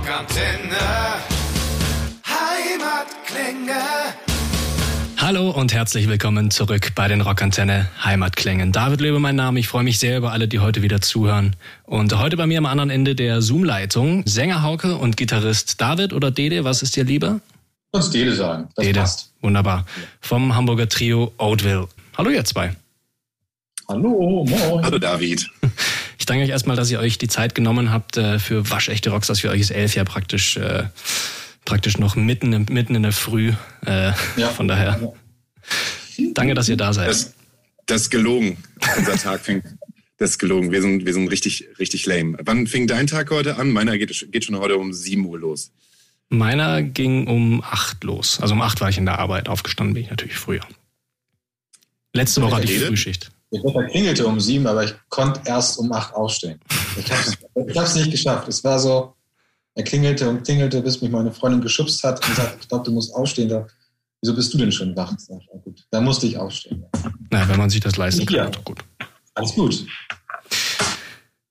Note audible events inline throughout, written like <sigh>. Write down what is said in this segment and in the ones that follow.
Rockantenne. Heimatklänge. Hallo und herzlich willkommen zurück bei den Rockantenne Heimatklängen. David Löbe mein Name. Ich freue mich sehr über alle, die heute wieder zuhören. Und heute bei mir am anderen Ende der Zoom-Leitung Sänger Hauke und Gitarrist David oder Dede. Was ist dir lieber? Uns Dede sagen. Das Dede. passt. Wunderbar. Vom Hamburger Trio Oatville. Hallo ihr zwei. Hallo, moin. Hallo David. <laughs> Ich danke euch erstmal, dass ihr euch die Zeit genommen habt äh, für waschechte Rockstars. Für euch ist elf ja praktisch, äh, praktisch noch mitten, im- mitten in der Früh. Äh, Ja. Von daher, danke, dass ihr da seid. Das, das ist gelogen. Unser Tag fängt. Das ist gelogen. Wir sind, wir sind richtig, richtig lame. Wann fing dein Tag heute an? Meiner geht, geht schon heute um 7 Uhr los. Meiner ging um acht los. Also um acht war ich in der Arbeit. Aufgestanden bin ich natürlich früher. Letzte Woche hatte ich? Frühschicht. Der Wetter klingelte um sieben, aber ich konnte erst um acht aufstehen. Ich habe hab's nicht geschafft. Es war so, er klingelte und klingelte, bis mich meine Freundin geschubst hat und gesagt, ich glaube, du musst aufstehen. Da, wieso bist du denn schon wach? Sag ich, "Ja, gut, da musste ich aufstehen. Na, wenn man sich das leisten kann, Ja. gut. Alles gut.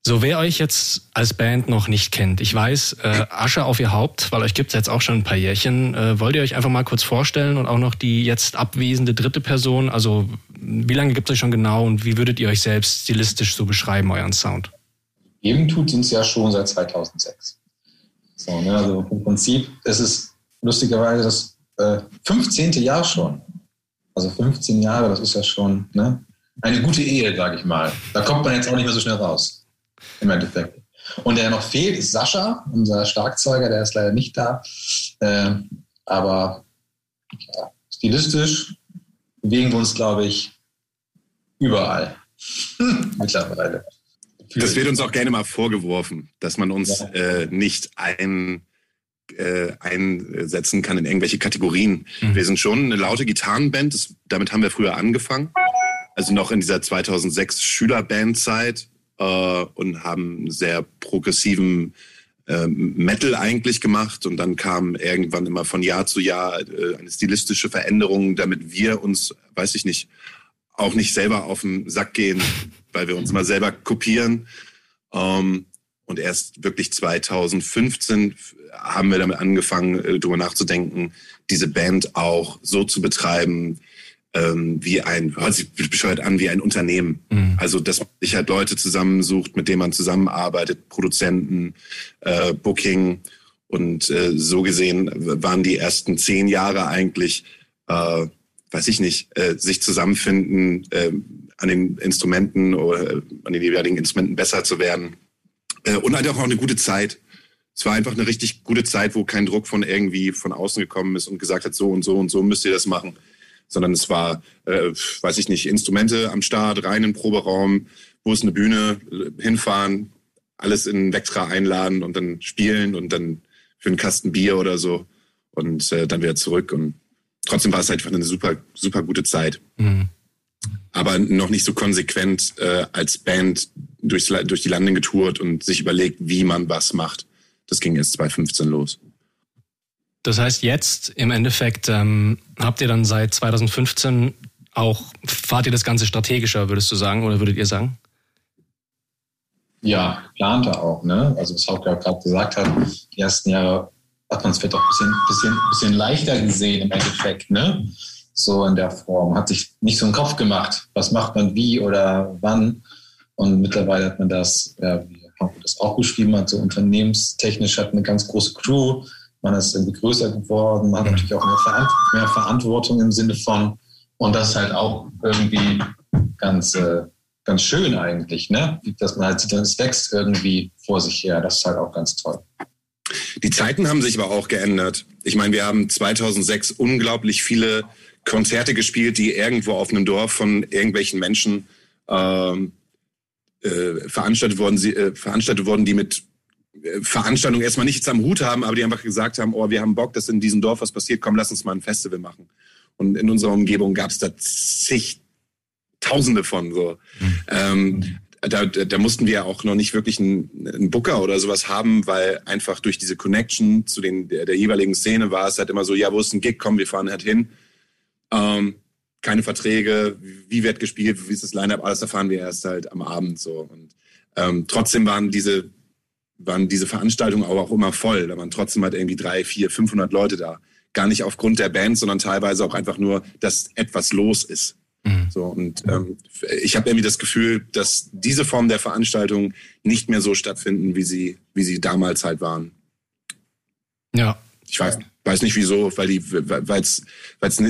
So, wer euch jetzt als Band noch nicht kennt, ich weiß, äh, Asche auf ihr Haupt, weil euch gibt's jetzt auch schon ein paar Jährchen. Äh, wollt ihr euch einfach mal kurz vorstellen und auch noch die jetzt abwesende dritte Person? Also, wie lange gibt's euch schon genau und wie würdet ihr euch selbst stilistisch so beschreiben, euren Sound? Eben tut uns ja schon seit 2006. So, ne, also im Prinzip ist es lustigerweise das äh, 15. Jahr schon. Also 15 Jahre, das ist ja schon ne, eine gute Ehe, sage ich mal. Da kommt man jetzt auch nicht mehr so schnell raus. Im Endeffekt. Und der noch fehlt, ist Sascha, unser Schlagzeuger, der ist leider nicht da. Äh, aber ja, stilistisch bewegen wir uns, glaube ich, überall. Mittlerweile. Das wird uns auch gerne mal vorgeworfen, dass man uns Ja. äh, nicht ein, äh, einsetzen kann in irgendwelche Kategorien. Mhm. Wir sind schon eine laute Gitarrenband. Das, damit haben wir früher angefangen. Also noch in dieser 2006 Schülerbandzeit äh, und haben sehr progressiven ähm, Metal eigentlich gemacht und dann kam irgendwann immer von Jahr zu Jahr äh, eine stilistische Veränderung, damit wir uns, weiß ich nicht, auch nicht selber auf den Sack gehen, <laughs> weil wir uns immer selber kopieren. Ähm, und erst wirklich 2015 haben wir damit angefangen, äh, darüber nachzudenken, diese Band auch so zu betreiben, ähm, wie ein, hört sich bescheuert an, wie ein Unternehmen. Mhm. Also, dass man sich halt Leute zusammensucht, mit denen man zusammenarbeitet, Produzenten, äh, Booking. Und äh, so gesehen waren die ersten zehn Jahre eigentlich, äh, weiß ich nicht, äh, sich zusammenfinden, äh, an den Instrumenten oder äh, an den jeweiligen Instrumenten besser zu werden. Äh, und halt auch eine gute Zeit. Es war einfach eine richtig gute Zeit, wo kein Druck von irgendwie von außen gekommen ist und gesagt hat, so und so und so müsst ihr das machen sondern es war, äh, weiß ich nicht, Instrumente am Start, rein in den Proberaum, wo ist eine Bühne, äh, hinfahren, alles in Vectra einladen und dann spielen und dann für einen Kasten Bier oder so und äh, dann wieder zurück und trotzdem war es halt einfach eine super, super gute Zeit. Mhm. Aber noch nicht so konsequent äh, als Band durchs, La- durch die Lande getourt und sich überlegt, wie man was macht. Das ging erst 2015 los. Das heißt, jetzt im Endeffekt ähm, habt ihr dann seit 2015 auch, fahrt ihr das Ganze strategischer, würdest du sagen, oder würdet ihr sagen? Ja, plante auch, ne? Also was Hauke ja gerade gesagt hat, die ersten Jahre hat man es vielleicht auch ein bisschen, bisschen, bisschen leichter gesehen im Endeffekt, ne? So in der Form. Hat sich nicht so einen Kopf gemacht, was macht man wie oder wann. Und mittlerweile hat man das, ja, wie Hauke das auch beschrieben hat, so unternehmenstechnisch hat eine ganz große Crew. Man ist irgendwie größer geworden, man hat natürlich auch mehr, Verant mehr Verantwortung im Sinne von, und das ist halt auch irgendwie ganz, äh, ganz schön eigentlich, ne? Dass man halt sieht, es wächst irgendwie vor sich her. Das ist halt auch ganz toll. Die Zeiten haben sich aber auch geändert. Ich meine, wir haben 2006 unglaublich viele Konzerte gespielt, die irgendwo auf einem Dorf von irgendwelchen Menschen ähm, äh, veranstaltet, worden, sie, äh, veranstaltet worden, die mit Veranstaltungen erstmal nichts am Hut haben, aber die einfach gesagt haben, oh, wir haben Bock, dass in diesem Dorf was passiert, komm, lass uns mal ein Festival machen. Und in unserer Umgebung gab es da zig Tausende von so. Ähm, da, da da mussten wir auch noch nicht wirklich einen, einen Booker oder sowas haben, weil einfach durch diese Connection zu den der, der jeweiligen Szene war es halt immer so, ja, wo ist ein Gig, komm, wir fahren halt hin. Ähm, keine Verträge, wie wird gespielt, wie ist das Line-Up, alles erfahren wir erst halt am Abend so. Und ähm, trotzdem waren diese waren diese Veranstaltungen aber auch immer voll. Da waren trotzdem halt irgendwie drei, vier, 500 Leute da. Gar nicht aufgrund der Band, sondern teilweise auch einfach nur, dass etwas los ist. Mhm. So, und ähm, ich habe irgendwie das Gefühl, dass diese Form der Veranstaltung nicht mehr so stattfinden, wie sie, wie sie damals halt waren. Ja. Ich weiß, weiß nicht wieso, weil die, weil es, weil es,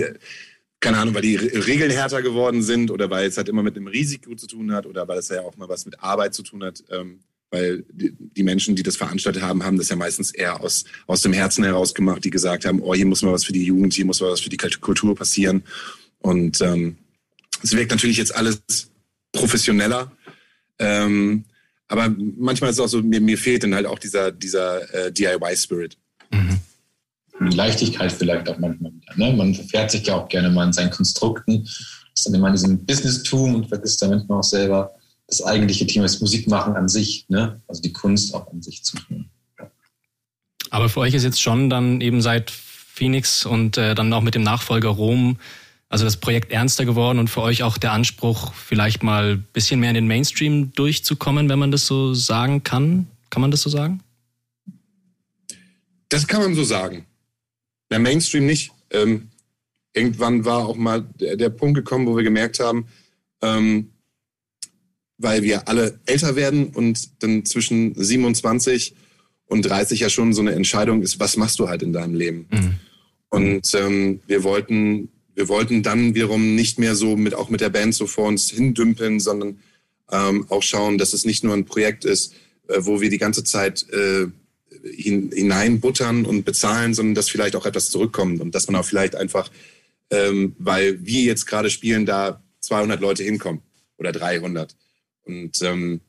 keine Ahnung, weil die Regeln härter geworden sind oder weil es halt immer mit einem Risiko zu tun hat oder weil es ja auch mal was mit Arbeit zu tun hat. Ähm, weil die Menschen, die das veranstaltet haben, haben das ja meistens eher aus, aus dem Herzen heraus gemacht, die gesagt haben, oh, hier muss mal was für die Jugend, hier muss mal was für die Kultur passieren. Und ähm, es wirkt natürlich jetzt alles professioneller. Ähm, aber manchmal ist es auch so, mir, mir fehlt dann halt auch dieser, dieser äh, DIY-Spirit. Mhm. Die Leichtigkeit vielleicht auch manchmal wieder. Ne? Man verfährt sich ja auch gerne mal in seinen Konstrukten, ist dann immer in diesem Business-Tum und vergisst dann manchmal auch selber das eigentliche Thema, das Musikmachen an sich, ne? also die Kunst auch an sich zu tun. Ja. Aber für euch ist jetzt schon dann eben seit Phoenix und äh, dann auch mit dem Nachfolger Rom also das Projekt ernster geworden und für euch auch der Anspruch, vielleicht mal ein bisschen mehr in den Mainstream durchzukommen, wenn man das so sagen kann? Kann man das so sagen? Das kann man so sagen. Der Mainstream nicht. Ähm, irgendwann war auch mal der, der, Punkt gekommen, wo wir gemerkt haben, ähm, weil wir alle älter werden und dann zwischen 27 und 30 ja schon so eine Entscheidung ist, was machst du halt in deinem Leben? Mhm. Und ähm, wir wollten wir wollten dann wiederum nicht mehr so mit, auch mit der Band so vor uns hindümpeln, sondern ähm, auch schauen, dass es nicht nur ein Projekt ist, äh, wo wir die ganze Zeit äh, hin, hineinbuttern und bezahlen, sondern dass vielleicht auch etwas zurückkommt und dass man auch vielleicht einfach, ähm, weil wir jetzt gerade spielen, da 200 Leute hinkommen oder 300. Und ähm,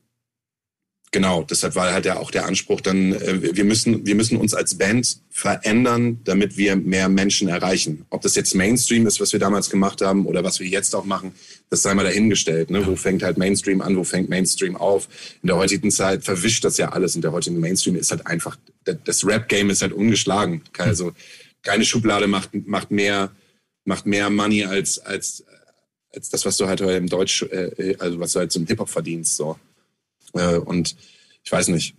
Genau, deshalb war halt ja auch der Anspruch dann, äh, wir müssen, wir müssen uns als Band verändern, damit wir mehr Menschen erreichen. Ob das jetzt Mainstream ist, was wir damals gemacht haben, oder was wir jetzt auch machen, das sei mal dahingestellt. Ne? Wo fängt halt Mainstream an, wo fängt Mainstream auf? In der heutigen Zeit verwischt das ja alles. In der heutigen Mainstream ist halt einfach, das Rap-Game ist halt ungeschlagen. Also keine Schublade macht, macht mehr, macht mehr Money als, als, als das, was du halt im Deutsch, äh, also was du halt zum Hip-Hop verdienst. So. Äh, und ich weiß nicht.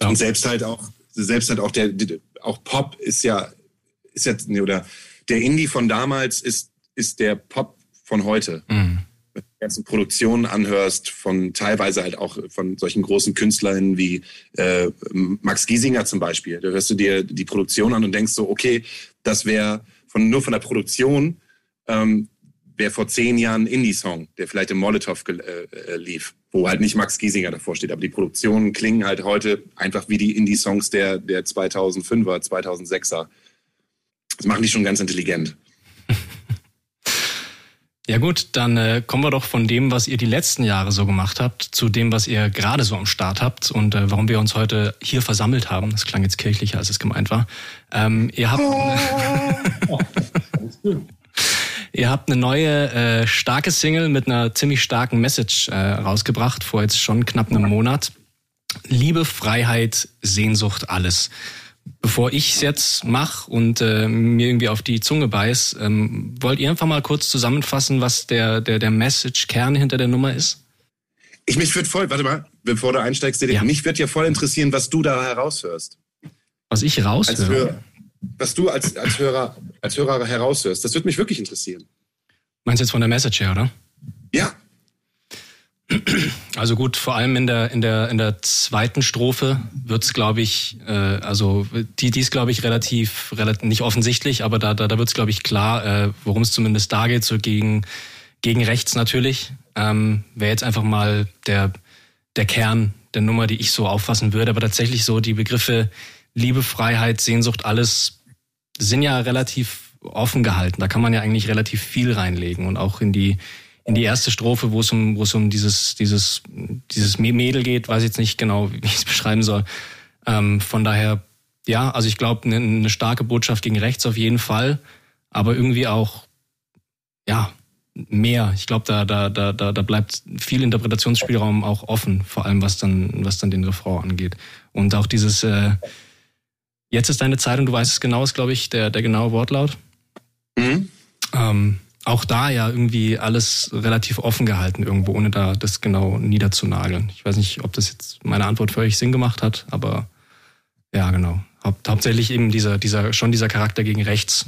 Und selbst halt auch, selbst halt auch der, auch Pop ist ja, ist jetzt, oder der Indie von damals ist, ist der Pop von heute. Mhm. Wenn du ganzen Produktionen anhörst, von teilweise halt auch von solchen großen Künstlern wie äh, Max Giesinger zum Beispiel. Da hörst du dir die Produktion an und denkst so, okay, das wäre von, nur von der Produktion ähm, wäre vor zehn Jahren ein Indie-Song, der vielleicht im Molotow äh, äh, lief, wo halt nicht Max Giesinger davor steht. Aber die Produktionen klingen halt heute einfach wie die Indie-Songs der, der 2005er, 2006er. Das machen die schon ganz intelligent. <laughs> Ja gut, dann äh, kommen wir doch von dem, was ihr die letzten Jahre so gemacht habt, zu dem, was ihr gerade so am Start habt und äh, warum wir uns heute hier versammelt haben. Das klang jetzt kirchlicher, als es gemeint war. Ähm, ihr habt... Oh. <laughs> Ihr habt eine neue äh, starke Single mit einer ziemlich starken Message äh, rausgebracht, vor jetzt schon knapp einem Monat. Liebe, Freiheit, Sehnsucht, alles. Bevor ich es jetzt mache und äh, mir irgendwie auf die Zunge beiß, ähm, wollt ihr einfach mal kurz zusammenfassen, was der, der, der Message-Kern hinter der Nummer ist? Ich mich würde voll, warte mal, bevor du einsteigst, ja. mich würde ja voll interessieren, was du da heraushörst. Was ich raushöre? Was du als, als, Hörer, als Hörer heraushörst. Das würde mich wirklich interessieren. Meinst du jetzt von der Message her, oder? Ja. Also gut, vor allem in der in der in der zweiten Strophe wird's, glaube ich, äh, also die die ist, glaube ich, relativ relativ nicht offensichtlich, aber da da, da wird's, glaube ich, klar, äh, worum es zumindest da geht, so gegen gegen rechts natürlich. Ähm, Wäre jetzt einfach mal der der Kern der Nummer, die ich so auffassen würde, aber tatsächlich so die Begriffe Liebe, Freiheit, Sehnsucht, alles sind ja relativ offen gehalten. Da kann man ja eigentlich relativ viel reinlegen und auch in die in die erste Strophe, wo es um wo es um dieses dieses dieses Mädel geht, weiß ich jetzt nicht genau, <laughs> wie ich es beschreiben soll. Ähm, von daher ja, also ich glaube eine, eine starke Botschaft gegen rechts auf jeden Fall, aber irgendwie auch ja mehr. Ich glaube, da, da, da, da, da bleibt viel Interpretationsspielraum auch offen, vor allem was dann, was dann den Refrain angeht. Und auch dieses, äh, Jetzt ist deine Zeit und du weißt es genau, ist, glaube ich, der, der genaue Wortlaut. Mhm. Ähm, auch da ja irgendwie alles relativ offen gehalten irgendwo, ohne da das genau niederzunageln. Ich weiß nicht, ob das jetzt meine Antwort für euch Sinn gemacht hat, aber ja, genau. Haupt, hauptsächlich eben dieser, dieser, schon dieser Charakter gegen rechts.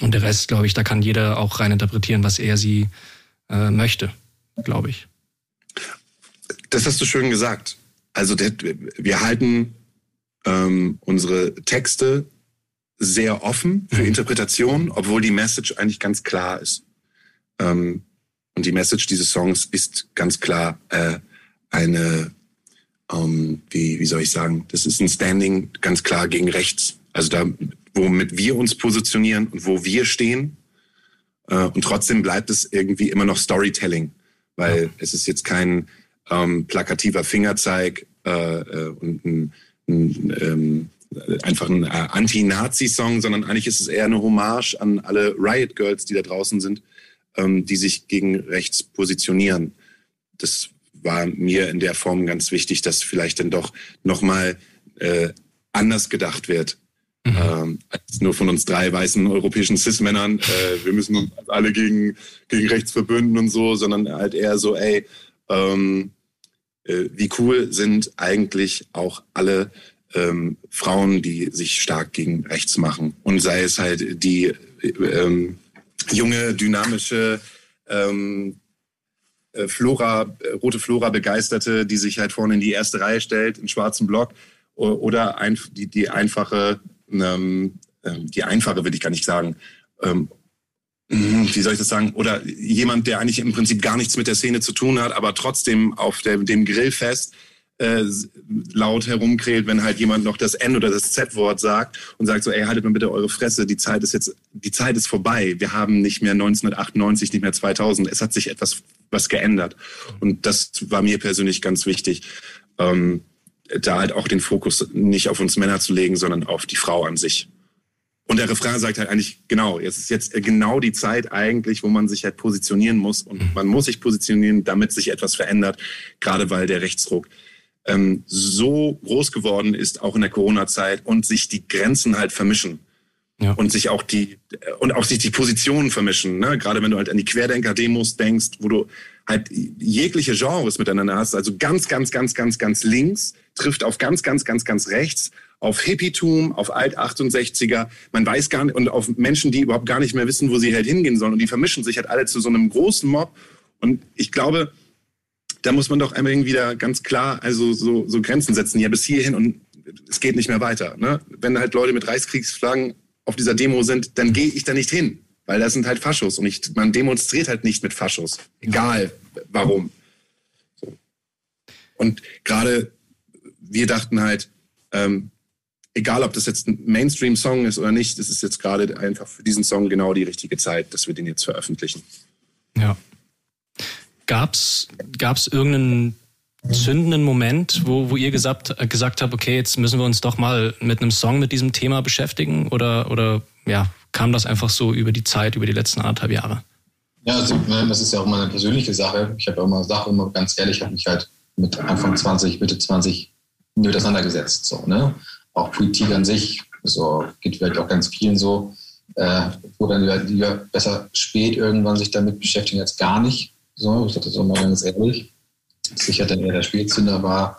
Und der Rest, glaube ich, da kann jeder auch rein interpretieren, was er sie äh, möchte, glaube ich. Das hast du schön gesagt. Also der, wir halten ähm, unsere Texte sehr offen für mhm. Interpretation, obwohl die Message eigentlich ganz klar ist. Ähm, und die Message dieses Songs ist ganz klar äh, eine, ähm, wie, wie soll ich sagen, das ist ein Standing ganz klar gegen rechts. Also da, womit wir uns positionieren und wo wir stehen. Äh, und trotzdem bleibt es irgendwie immer noch Storytelling, weil ja. es ist jetzt kein ähm, plakativer Fingerzeig äh, äh und ein, ein ähm, einfach ein äh, Anti-Nazi-Song, sondern eigentlich ist es eher eine Hommage an alle Riot Girls, die da draußen sind, ähm, die sich gegen rechts positionieren. Das war mir in der Form ganz wichtig, dass vielleicht dann doch nochmal äh, anders gedacht wird. Mhm. Ähm, als nur von uns drei weißen europäischen Cis-Männern, äh, wir müssen uns alle gegen, gegen rechts verbünden und so, sondern halt eher so, ey, ähm, äh, wie cool sind eigentlich auch alle ähm, Frauen, die sich stark gegen rechts machen. Und sei es halt die ähm, junge, dynamische ähm, äh, Flora, äh, rote Flora begeisterte, die sich halt vorne in die erste Reihe stellt, in schwarzen Block, oder ein, die, die einfache, ähm, ähm, die einfache will ich gar nicht sagen, ähm, hm, wie soll ich das sagen? Oder jemand, der eigentlich im Prinzip gar nichts mit der Szene zu tun hat, aber trotzdem auf der, dem Grillfest äh, laut herumkräht, wenn halt jemand noch das N oder das Z-Wort sagt und sagt so, ey, haltet mal bitte eure Fresse, die Zeit ist jetzt, die Zeit ist vorbei. Wir haben nicht mehr 1998, nicht mehr 2000. Es hat sich etwas was geändert. Und das war mir persönlich ganz wichtig, ähm, da halt auch den Fokus nicht auf uns Männer zu legen, sondern auf die Frau an sich. Und der Refrain sagt halt eigentlich, genau, jetzt ist jetzt genau die Zeit eigentlich, wo man sich halt positionieren muss. Und man muss sich positionieren, damit sich etwas verändert, gerade weil der Rechtsruck ähm, so groß geworden ist, auch in der Corona-Zeit, und sich die Grenzen halt vermischen. Ja. Und sich auch die und auch sich die Positionen vermischen. Ne? Gerade wenn du halt an die Querdenker-Demos denkst, wo du halt jegliche Genres miteinander hast, also ganz, ganz, ganz, ganz, ganz links trifft auf ganz, ganz, ganz, ganz rechts, auf Hippietum, auf Alt-68er, man weiß gar nicht, und auf Menschen, die überhaupt gar nicht mehr wissen, wo sie halt hingehen sollen. Und die vermischen sich halt alle zu so einem großen Mob. Und ich glaube, da muss man doch einmal wieder ganz klar also so, so Grenzen setzen. Ja, bis hierhin und es geht nicht mehr weiter. Ne? Wenn halt Leute mit Reichskriegsflaggen auf dieser Demo sind, dann gehe ich da nicht hin, weil das sind halt Faschos und ich, man demonstriert halt nicht mit Faschos, egal warum. Und gerade wir dachten halt, ähm, egal ob das jetzt ein Mainstream-Song ist oder nicht, es ist jetzt gerade einfach für diesen Song genau die richtige Zeit, dass wir den jetzt veröffentlichen. Ja. Gab's, gab's irgendeinen zündenden Moment, wo, wo ihr gesagt, gesagt habt, okay, jetzt müssen wir uns doch mal mit einem Song mit diesem Thema beschäftigen? Oder, oder ja, kam das einfach so über die Zeit, über die letzten anderthalb Jahre? Ja, also, das ist ja auch mal eine persönliche Sache. Ich habe ja immer Sache, immer ganz ehrlich, habe mich halt mit Anfang 20, Mitte 20 mit auseinandergesetzt. So, ne? Auch Politik an sich, so geht vielleicht auch ganz vielen so, äh, wo dann lieber besser spät irgendwann sich damit beschäftigen als gar nicht. So, ich sage das auch mal ganz ehrlich sicher dann eher der Spätzünder war.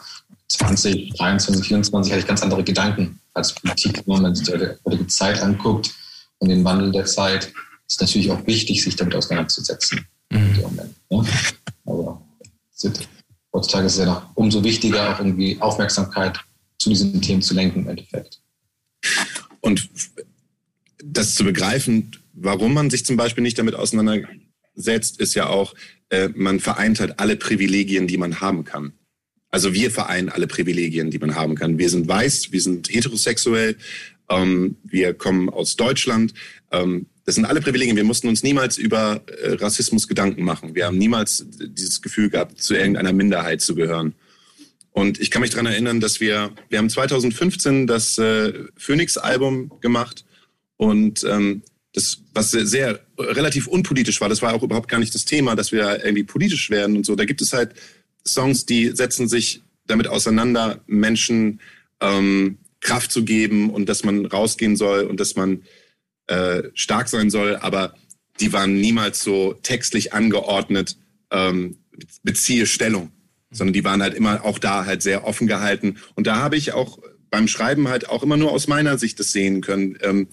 20, 23, 24 hatte ich ganz andere Gedanken als Politik. Wenn man sich die heutige Zeit anguckt und den Wandel der Zeit, ist natürlich auch wichtig, sich damit auseinanderzusetzen. Mhm. Moment, ne? Aber heutzutage ist es ja noch umso wichtiger, auch irgendwie Aufmerksamkeit zu diesen Themen zu lenken im Endeffekt. Und das zu begreifen, warum man sich zum Beispiel nicht damit auseinandersetzt, ist ja auch, äh, man vereint halt alle Privilegien, die man haben kann. Also wir vereinen alle Privilegien, die man haben kann. Wir sind weiß, wir sind heterosexuell, ähm, wir kommen aus Deutschland. Ähm, das sind alle Privilegien. Wir mussten uns niemals über äh, Rassismus Gedanken machen. Wir haben niemals dieses Gefühl gehabt, zu irgendeiner Minderheit zu gehören. Und ich kann mich daran erinnern, dass wir, wir haben 2015 das äh, Phoenix-Album gemacht und ähm, das, was sehr, sehr relativ unpolitisch war, das war auch überhaupt gar nicht das Thema, dass wir irgendwie politisch werden und so. Da gibt es halt Songs, die setzen sich damit auseinander, Menschen ähm, Kraft zu geben und dass man rausgehen soll und dass man äh, stark sein soll. Aber die waren niemals so textlich angeordnet, ähm, beziehe Stellung, sondern die waren halt immer auch da halt sehr offen gehalten. Und da habe ich auch beim Schreiben halt auch immer nur aus meiner Sicht das sehen können. Ähm,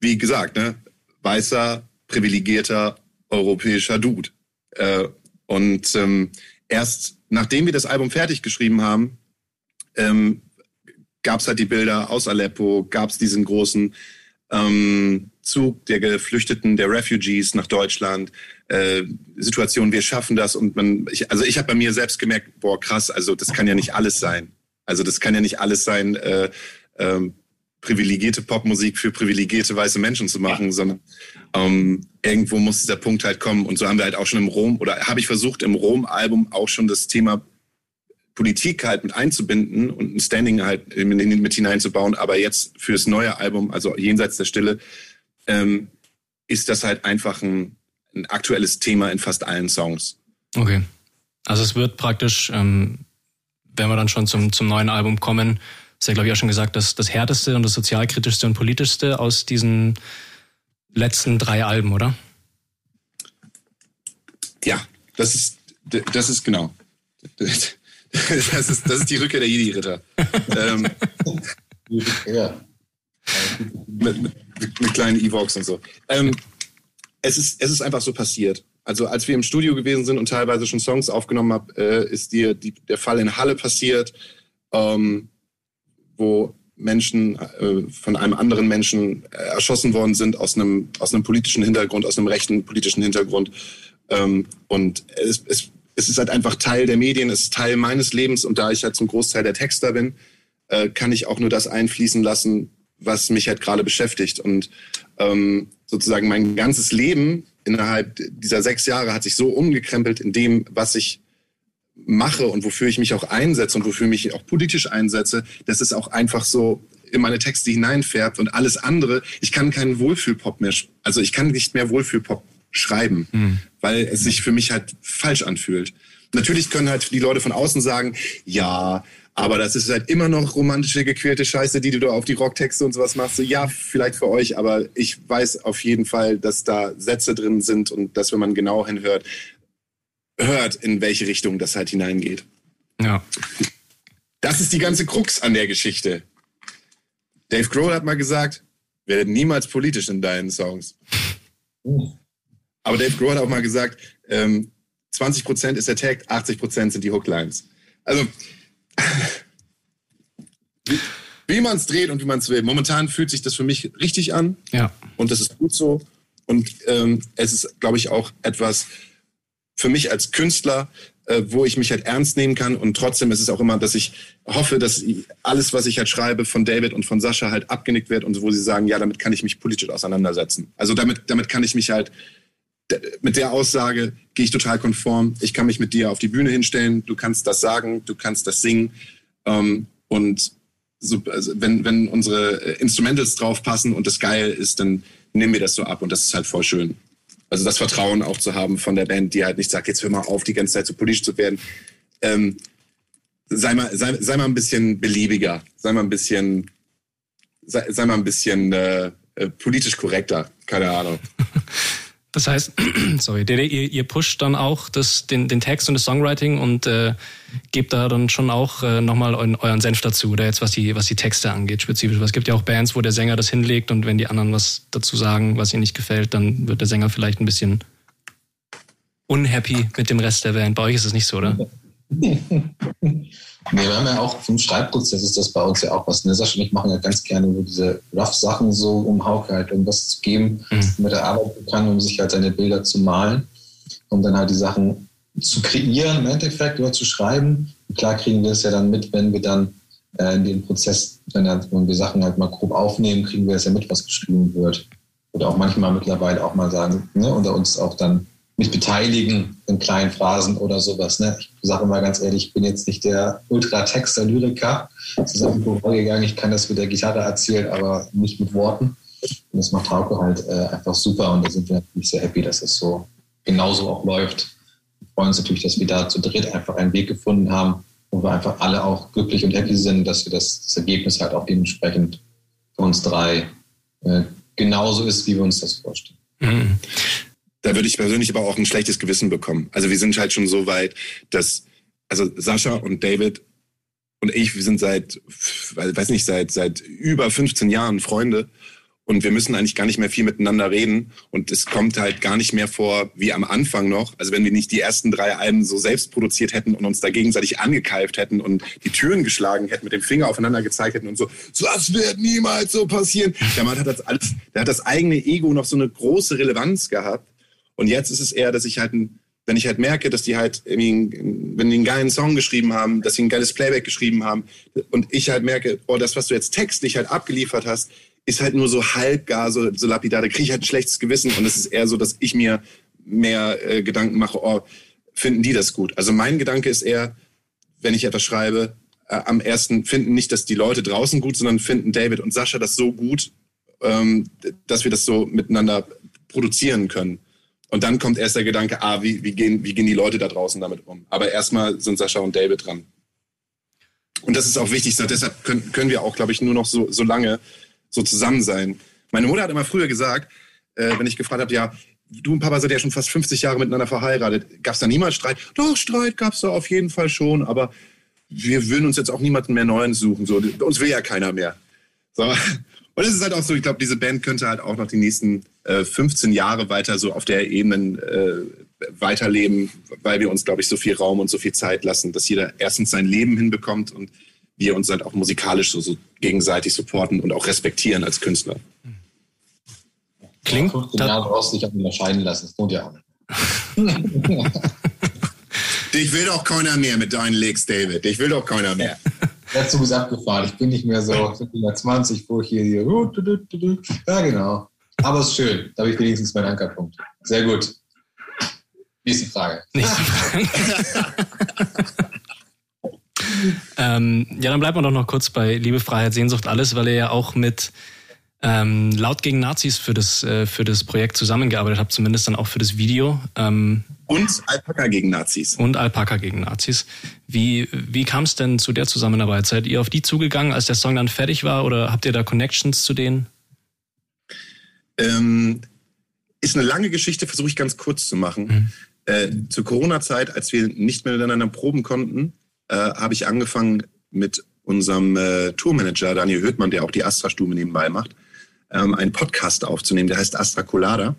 wie gesagt, ne, weißer, privilegierter europäischer Dude. Äh, und ähm, erst nachdem wir das Album fertig geschrieben haben, ähm, gab es halt die Bilder aus Aleppo, gab es diesen großen ähm, Zug der Geflüchteten, der Refugees nach Deutschland, äh, Situation, wir schaffen das und man, ich, also ich habe bei mir selbst gemerkt, boah krass, also das kann ja nicht alles sein. Also das kann ja nicht alles sein, äh, ähm, privilegierte Popmusik für privilegierte weiße Menschen zu machen, sondern ähm, irgendwo muss dieser Punkt halt kommen. Und so haben wir halt auch schon im Rom, oder habe ich versucht, im Rom-Album auch schon das Thema Politik halt mit einzubinden und ein Standing halt mit hineinzubauen. Aber jetzt fürs neue Album, also jenseits der Stille, ähm, ist das halt einfach ein, ein aktuelles Thema in fast allen Songs. Okay. Also es wird praktisch, ähm, wenn wir dann schon zum, zum neuen Album kommen, ist ja, glaube ich, auch schon gesagt, dass das härteste und das sozialkritischste und politischste aus diesen letzten drei Alben, oder? Ja, das ist, das ist genau. <laughs> <laughs> Das ist, das ist die Rückkehr der Jedi-Ritter. ähm, ja. mit, mit, mit, kleinen Evox und so. Ähm, es, ist, es ist einfach so passiert. Also als wir im Studio gewesen sind und teilweise schon Songs aufgenommen haben, äh, ist dir die, der Fall in Halle passiert. Ähm, wo Menschen äh, von einem anderen Menschen äh, erschossen worden sind aus einem, aus einem politischen Hintergrund, aus einem rechten politischen Hintergrund. Ähm, und es, es, es ist halt einfach Teil der Medien, es ist Teil meines Lebens und da ich halt zum Großteil der Texter bin, äh, kann ich auch nur das einfließen lassen, was mich halt gerade beschäftigt. Und ähm, sozusagen mein ganzes Leben innerhalb dieser sechs Jahre hat sich so umgekrempelt in dem, was ich mache und wofür ich mich auch einsetze und wofür ich mich auch politisch einsetze, dass es auch einfach so in meine Texte hineinfärbt und alles andere. Ich kann keinen Wohlfühlpop mehr, also ich kann nicht mehr Wohlfühlpop schreiben, mhm. weil es sich für mich halt falsch anfühlt. Natürlich können halt die Leute von außen sagen, ja, aber das ist halt immer noch romantische, gequälte Scheiße, die du da auf die Rocktexte und sowas machst. So, ja, vielleicht für euch, aber ich weiß auf jeden Fall, dass da Sätze drin sind und dass, wenn man genau hinhört, hört, in welche Richtung das halt hineingeht. Ja. Das ist die ganze Krux an der Geschichte. Dave Grohl hat mal gesagt, werde niemals politisch in deinen Songs. Aber Dave Grohl hat auch mal gesagt, ähm, 20% ist der Tag, 80% sind die Hooklines. Also, <laughs> wie, wie man es dreht und wie man es will. Momentan fühlt sich das für mich richtig an. Ja. Und das ist gut so. Und ähm, es ist, glaube ich, auch etwas, für mich als Künstler, äh, wo ich mich halt ernst nehmen kann. Und trotzdem ist es auch immer, dass ich hoffe, dass alles, was ich halt schreibe, von David und von Sascha halt abgenickt wird und wo sie sagen, ja, damit kann ich mich politisch auseinandersetzen. Also damit, damit kann ich mich halt, mit der Aussage gehe ich total konform. Ich kann mich mit dir auf die Bühne hinstellen. Du kannst das sagen, du kannst das singen. Ähm, und so, also wenn, wenn unsere äh, Instrumentals draufpassen und das geil ist, dann nehmen wir das so ab und das ist halt voll schön. Also das Vertrauen auch zu haben von der Band, die halt nicht sagt, jetzt hör mal auf, die ganze Zeit so politisch zu werden. Ähm, sei, mal, sei, sei mal ein bisschen beliebiger, sei mal ein bisschen, sei, sei mal ein bisschen äh, äh politisch korrekter, keine Ahnung. <laughs> Das heißt, <clears throat> sorry, ihr, ihr pusht dann auch das, den, den Text und das Songwriting und äh, gebt da dann schon auch äh, nochmal euren, euren Senf dazu, oder jetzt was die, was die Texte angeht, spezifisch. Es gibt ja auch Bands, wo der Sänger das hinlegt und wenn die anderen was dazu sagen, was ihnen nicht gefällt, dann wird der Sänger vielleicht ein bisschen unhappy mit dem Rest der Band. Bei euch ist es nicht so, oder? <laughs> Nee, wir haben ja auch vom Schreibprozess ist das bei uns ja auch was. Ne? Sascha und ich machen ja ganz gerne so diese Rough-Sachen so, um Hauke halt irgendwas zu geben, mhm. damit er arbeiten kann, um sich halt seine Bilder zu malen, um dann halt die Sachen zu kreieren im Endeffekt oder zu schreiben. Und klar kriegen wir es ja dann mit, wenn wir dann äh, in den Prozess, wenn, wenn wir Sachen halt mal grob aufnehmen, kriegen wir es ja mit, was geschrieben wird. Oder auch manchmal mittlerweile auch mal sagen, ne, unter uns auch dann mich beteiligen in kleinen Phrasen oder sowas. Ne? Ich sage mal ganz ehrlich, ich bin jetzt nicht der Ultratexter, Lyriker. Es ist irgendwo vorgegangen, ich kann das mit der Gitarre erzählen, aber nicht mit Worten. Und das macht Hauke halt äh, einfach super und da sind wir natürlich sehr happy, dass es so genauso auch läuft. Wir freuen uns natürlich, dass wir da zu dritt einfach einen Weg gefunden haben, wo wir einfach alle auch glücklich und happy sind, dass wir das, das Ergebnis halt auch dementsprechend für uns drei äh, genauso ist, wie wir uns das vorstellen. Mhm. Da würde ich persönlich aber auch ein schlechtes Gewissen bekommen. Also wir sind halt schon so weit, dass also Sascha und David und ich, wir sind seit, weiß nicht, seit seit über 15 Jahren Freunde und wir müssen eigentlich gar nicht mehr viel miteinander reden und es kommt halt gar nicht mehr vor wie am Anfang noch. Also wenn wir nicht die ersten drei Alben so selbst produziert hätten und uns da gegenseitig angekeift hätten und die Türen geschlagen hätten, mit dem Finger aufeinander gezeigt hätten und so, das wird niemals so passieren. Der Mann hat das alles, der hat das eigene Ego noch so eine große Relevanz gehabt und jetzt ist es eher, dass ich halt wenn ich halt merke, dass die halt, wenn die einen geilen Song geschrieben haben, dass sie ein geiles Playback geschrieben haben und ich halt merke, oh, das, was du jetzt textlich halt abgeliefert hast, ist halt nur so halbgar, so, so lapidar. Da kriege ich halt ein schlechtes Gewissen und es ist eher so, dass ich mir mehr äh, Gedanken mache, oh, finden die das gut? Also mein Gedanke ist eher, wenn ich etwas schreibe, äh, am ersten finden nicht, dass die Leute draußen gut, sondern finden David und Sascha das so gut, ähm, dass wir das so miteinander produzieren können. Und dann kommt erst der Gedanke, ah, wie, wie, gehen, wie gehen die Leute da draußen damit um? Aber erstmal sind Sascha und David dran. Und das ist auch wichtig, so, deshalb können, können wir auch, glaube ich, nur noch so, so lange so zusammen sein. Meine Mutter hat immer früher gesagt, äh, wenn ich gefragt habe, ja, du und Papa seid ja schon fast 50 Jahre miteinander verheiratet. Gab es da niemals Streit? Doch, Streit gab es da auf jeden Fall schon, aber wir würden uns jetzt auch niemanden mehr Neuen suchen. So, uns will ja keiner mehr. So. Und es ist halt auch so, ich glaube, diese Band könnte halt auch noch die nächsten 15 Jahre weiter so auf der Ebene äh, weiterleben, weil wir uns, glaube ich, so viel Raum und so viel Zeit lassen, dass jeder erstens sein Leben hinbekommt und wir uns halt auch musikalisch so, so gegenseitig supporten und auch respektieren als Künstler. Klingt. Ja, 15 Jahre brauchst du dich auch unterscheiden lassen, das tut ja auch nicht. <laughs> Dich will doch keiner mehr mit deinen Licks, David. Dich will doch keiner mehr. <laughs> Der Zug ist abgefahren. Ich bin nicht mehr so 120, wo ich hier, hier. Ja, genau. Aber es ist schön. Da habe ich wenigstens meinen Ankerpunkt. Sehr gut. Nächste Frage. Nächste Frage. ähm, ja, dann bleibt man doch noch kurz bei Liebe, Freiheit, Sehnsucht, alles, weil ihr ja auch mit ähm, laut gegen Nazis für das, äh, für das Projekt zusammengearbeitet habt, zumindest dann auch für das Video. Ähm, und Alpaka gegen Nazis. Und Alpaka gegen Nazis. Wie, wie kam es denn zu der Zusammenarbeit? Seid ihr auf die zugegangen, als der Song dann fertig war oder habt ihr da Connections zu denen? Ähm, ist eine lange Geschichte, versuche ich ganz kurz zu machen. Mhm. Äh, zur Corona-Zeit, als wir nicht mehr miteinander proben konnten, äh, habe ich angefangen mit unserem äh, Tourmanager Daniel Höhtmann, der auch die Astra-Stube nebenbei macht, ähm, einen Podcast aufzunehmen, der heißt Astra Colada.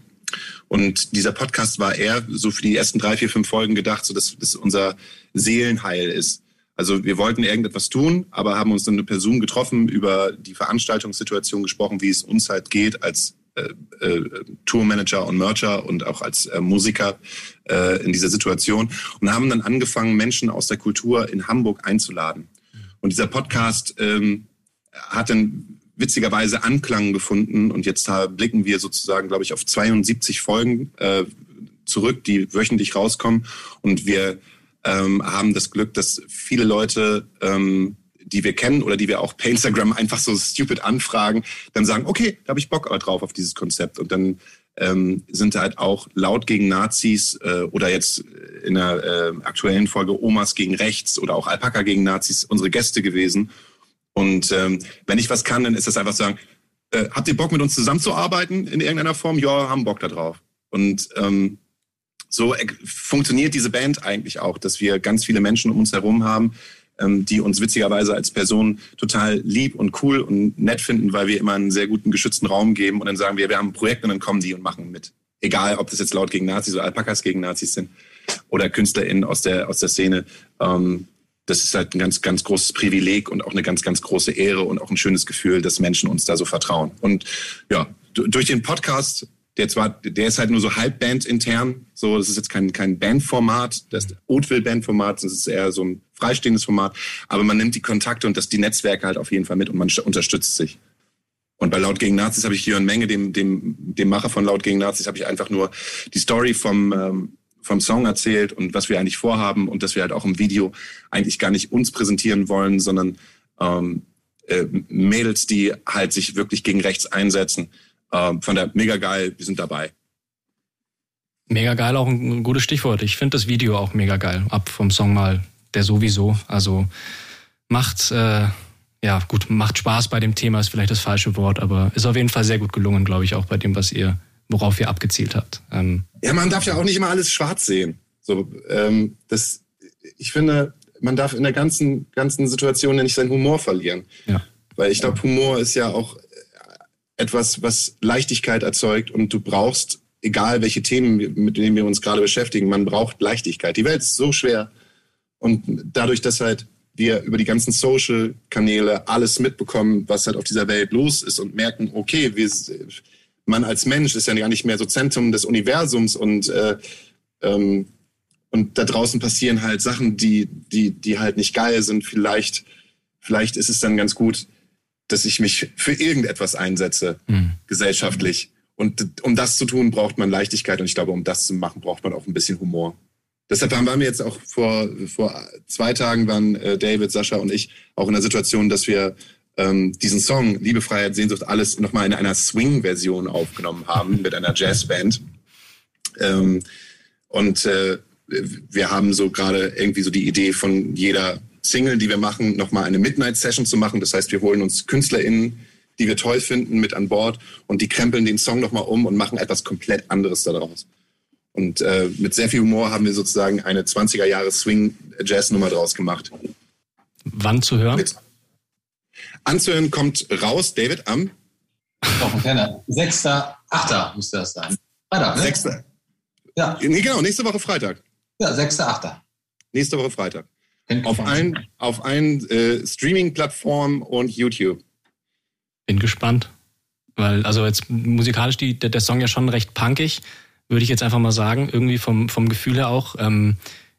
Und dieser Podcast war eher so für die ersten drei, vier, fünf Folgen gedacht, so dass das unser Seelenheil ist. Also wir wollten irgendetwas tun, aber haben uns dann per Zoom getroffen, über die Veranstaltungssituation gesprochen, wie es uns halt geht als äh, äh, Tourmanager und Mercher und auch als äh, Musiker äh, in dieser Situation und haben dann angefangen, Menschen aus der Kultur in Hamburg einzuladen. Und dieser Podcast ähm, hat dann witzigerweise Anklang gefunden und jetzt blicken wir sozusagen, glaube ich, auf 72 Folgen äh, zurück, die wöchentlich rauskommen und wir ähm, haben das Glück, dass viele Leute ähm, die wir kennen oder die wir auch per Instagram einfach so stupid anfragen, dann sagen, okay, da habe ich Bock drauf auf dieses Konzept. Und dann ähm, sind halt auch laut gegen Nazis äh, oder jetzt in der äh, aktuellen Folge Omas gegen Rechts oder auch Alpaka gegen Nazis unsere Gäste gewesen. Und ähm, wenn ich was kann, dann ist das einfach sagen, äh, habt ihr Bock mit uns zusammenzuarbeiten in irgendeiner Form? Ja, haben Bock da drauf. Und ähm, so funktioniert diese Band eigentlich auch, dass wir ganz viele Menschen um uns herum haben, die uns witzigerweise als Person total lieb und cool und nett finden, weil wir immer einen sehr guten geschützten Raum geben und dann sagen wir, wir haben ein Projekt und dann kommen die und machen mit. Egal, ob das jetzt laut gegen Nazis oder Alpakas gegen Nazis sind oder KünstlerInnen aus der, aus der Szene. Ähm, das ist halt ein ganz, ganz großes Privileg und auch eine ganz, ganz große Ehre und auch ein schönes Gefühl, dass Menschen uns da so vertrauen. Und ja, durch den Podcast der zwar, der ist halt nur so halbband intern. So, das ist jetzt kein, kein Bandformat, das Oatville-Bandformat, das ist eher so ein freistehendes Format. Aber man nimmt die Kontakte und das, die Netzwerke halt auf jeden Fall mit und man unterstützt sich. Und bei Laut gegen Nazis habe ich Jörn Menge, dem, dem, dem Macher von Laut gegen Nazis, habe ich einfach nur die Story vom, ähm, vom Song erzählt und was wir eigentlich vorhaben und dass wir halt auch im Video eigentlich gar nicht uns präsentieren wollen, sondern ähm, äh, Mädels, die halt sich wirklich gegen rechts einsetzen ähm, von der mega geil, wir sind dabei. Mega geil, auch ein gutes Stichwort. Ich finde das Video auch mega geil. Ab vom Song mal, der sowieso. Also macht, äh, ja gut, macht Spaß bei dem Thema, ist vielleicht das falsche Wort, aber ist auf jeden Fall sehr gut gelungen, glaube ich, auch bei dem, was ihr worauf ihr abgezielt habt. Ähm ja, man darf ja auch nicht immer alles schwarz sehen. So, ähm, das, ich finde, man darf in der ganzen, ganzen Situation ja nicht seinen Humor verlieren. Ja. Weil ich glaube, Humor ist ja auch etwas, was Leichtigkeit erzeugt und du brauchst, egal welche Themen, mit denen wir uns gerade beschäftigen, man braucht Leichtigkeit. Die Welt ist so schwer und dadurch, dass halt wir über die ganzen Social-Kanäle alles mitbekommen, was halt auf dieser Welt los ist und merken, okay, wir, man als Mensch ist ja gar nicht mehr so Zentrum des Universums und äh, ähm, und da draußen passieren halt Sachen, die, die, die halt nicht geil sind. Vielleicht, vielleicht ist es dann ganz gut, dass ich mich für irgendetwas einsetze, mhm. gesellschaftlich. Und um das zu tun, braucht man Leichtigkeit. Und ich glaube, um das zu machen, braucht man auch ein bisschen Humor. Deshalb waren wir jetzt auch vor, vor zwei Tagen waren äh, David, Sascha und ich auch in der Situation, dass wir ähm, diesen Song Liebe, Freiheit, Sehnsucht, alles nochmal in einer Swing-Version aufgenommen haben mit einer Jazzband. Ähm, und äh, wir haben so gerade irgendwie so die Idee von jeder Single, die wir machen, nochmal eine Midnight-Session zu machen. Das heißt, wir holen uns KünstlerInnen, die wir toll finden, mit an Bord und die krempeln den Song nochmal um und machen etwas komplett anderes daraus. Und äh, mit sehr viel Humor haben wir sozusagen eine 20er Jahre Swing-Jazz-Nummer draus gemacht. Wann zu hören? Mit anzuhören kommt raus, David, am? Doch, ein 6.8. müsste das sein. Freitag, ne? 6. Ja. Nee, genau, nächste Woche Freitag. Ja, 6.8. Nächste Woche Freitag. Auf allen, auf allen äh, Streaming-Plattformen und YouTube. Bin gespannt. Weil, also jetzt musikalisch die, der, der Song ja schon recht punkig, würde ich jetzt einfach mal sagen, irgendwie vom, vom Gefühl her auch. Ähm,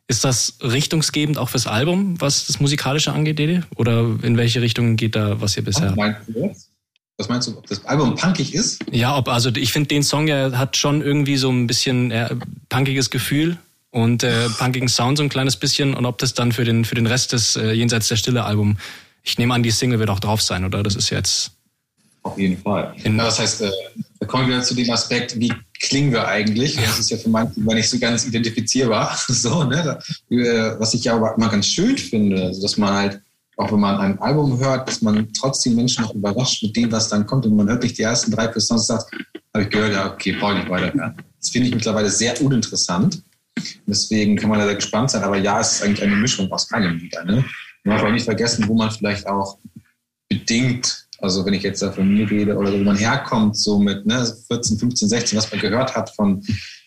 ist das richtungsgebend auch fürs Album, was das Musikalische angeht, Dede? Oder in welche Richtung geht da, was ihr bisher... Was meinst du, ob das Album punkig ist? Ja, ob, also ich finde den Song, ja hat schon irgendwie so ein bisschen äh, punkiges Gefühl und äh, punkigen Sound so ein kleines bisschen und ob das dann für den für den Rest des äh, Jenseits der Stille Album, ich nehme an, die Single wird auch drauf sein, oder? Das ist jetzt auf jeden Fall. Ja, das heißt, äh, da kommen wir zu dem Aspekt, wie klingen wir eigentlich? Das ist ja für manche nicht so ganz identifizierbar. <laughs> so, ne? Äh, was ich ja aber immer ganz schön finde, also dass man halt, auch wenn man ein Album hört, dass man trotzdem Menschen noch überrascht mit dem, was dann kommt. Und man hört nicht die ersten drei Songs und sagt, habe ich gehört, ja, okay, brauche ich nicht weiterhören. Das finde ich mittlerweile sehr uninteressant. Deswegen kann man da sehr gespannt sein. Aber ja, es ist eigentlich eine Mischung aus allem wieder. Ne? Man darf auch nicht vergessen, wo man vielleicht auch bedingt, also wenn ich jetzt da von mir rede oder wo man herkommt, so mit ne, 14, 15, 16, was man gehört hat von